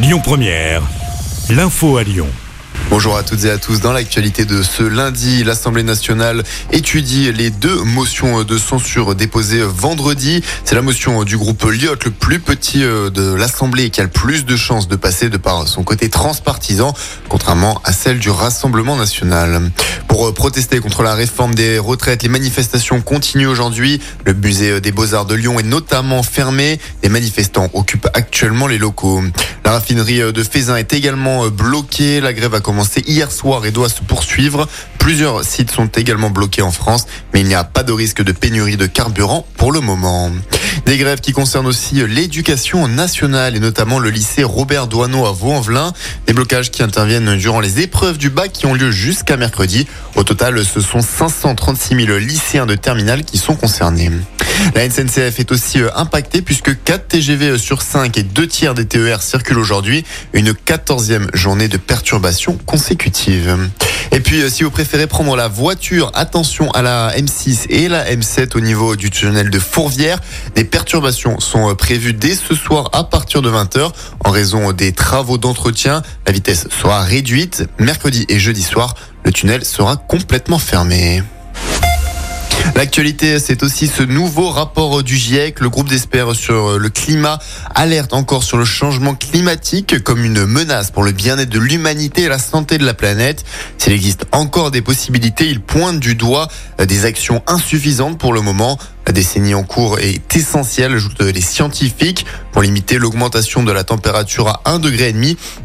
Lyon Première, l'info à Lyon. Bonjour à toutes et à tous. Dans l'actualité de ce lundi, l'Assemblée nationale étudie les deux motions de censure déposées vendredi. C'est la motion du groupe Lyot, le plus petit euh, de l'Assemblée qui a le plus de chances de passer de par son côté transpartisan, contrairement à celle du Rassemblement national. Pour euh, protester contre la réforme des retraites, les manifestations continuent aujourd'hui. Le musée des Beaux-Arts de Lyon est notamment fermé. Les manifestants occupent actuellement les locaux. La raffinerie de Fézin est également bloquée. La grève a commencé hier soir et doit se poursuivre. Plusieurs sites sont également bloqués en France, mais il n'y a pas de risque de pénurie de carburant pour le moment. Des grèves qui concernent aussi l'éducation nationale et notamment le lycée Robert Douaneau à Vaux-en-Velin. Des blocages qui interviennent durant les épreuves du bac qui ont lieu jusqu'à mercredi. Au total, ce sont 536 000 lycéens de terminale qui sont concernés. La SNCF est aussi euh, impactée puisque 4 TGV sur 5 et 2 tiers des TER circulent aujourd'hui. Une 14e journée de perturbation consécutive. Et puis, euh, si vous préférez prendre la voiture, attention à la M6 et la M7 au niveau du tunnel de Fourvière. Des perturbations sont euh, prévues dès ce soir à partir de 20h en raison des travaux d'entretien. La vitesse sera réduite. Mercredi et jeudi soir, le tunnel sera complètement fermé. L'actualité, c'est aussi ce nouveau rapport du GIEC. Le groupe d'experts sur le climat alerte encore sur le changement climatique comme une menace pour le bien-être de l'humanité et la santé de la planète. S'il existe encore des possibilités, il pointe du doigt des actions insuffisantes pour le moment. La décennie en cours est essentielle, ajoutent les scientifiques. Pour limiter l'augmentation de la température à 1,5 degré,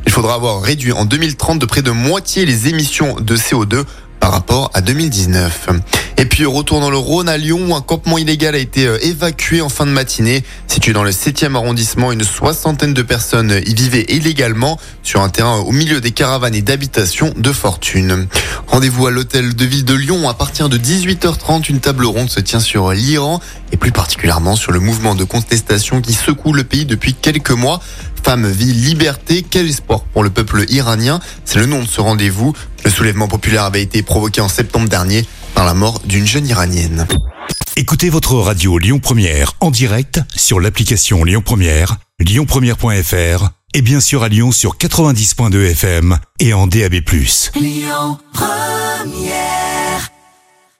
il faudra avoir réduit en 2030 de près de moitié les émissions de CO2 par rapport à 2019. Et puis retour dans le Rhône à Lyon un campement illégal a été euh, évacué en fin de matinée. Situé dans le 7e arrondissement, une soixantaine de personnes y vivaient illégalement sur un terrain au milieu des caravanes et d'habitations de fortune. Rendez-vous à l'hôtel de ville de Lyon à partir de 18h30. Une table ronde se tient sur l'Iran et plus particulièrement sur le mouvement de contestation qui secoue le pays depuis quelques mois. Femme, vie, liberté, quel espoir pour le peuple iranien? C'est le nom de ce rendez-vous. Le soulèvement populaire avait été provoqué en septembre dernier par la mort d'une jeune iranienne. Écoutez votre radio Lyon Première en direct sur l'application Lyon Première, lyonpremière.fr et bien sûr à Lyon sur 90.2 FM et en DAB+. Lyon Première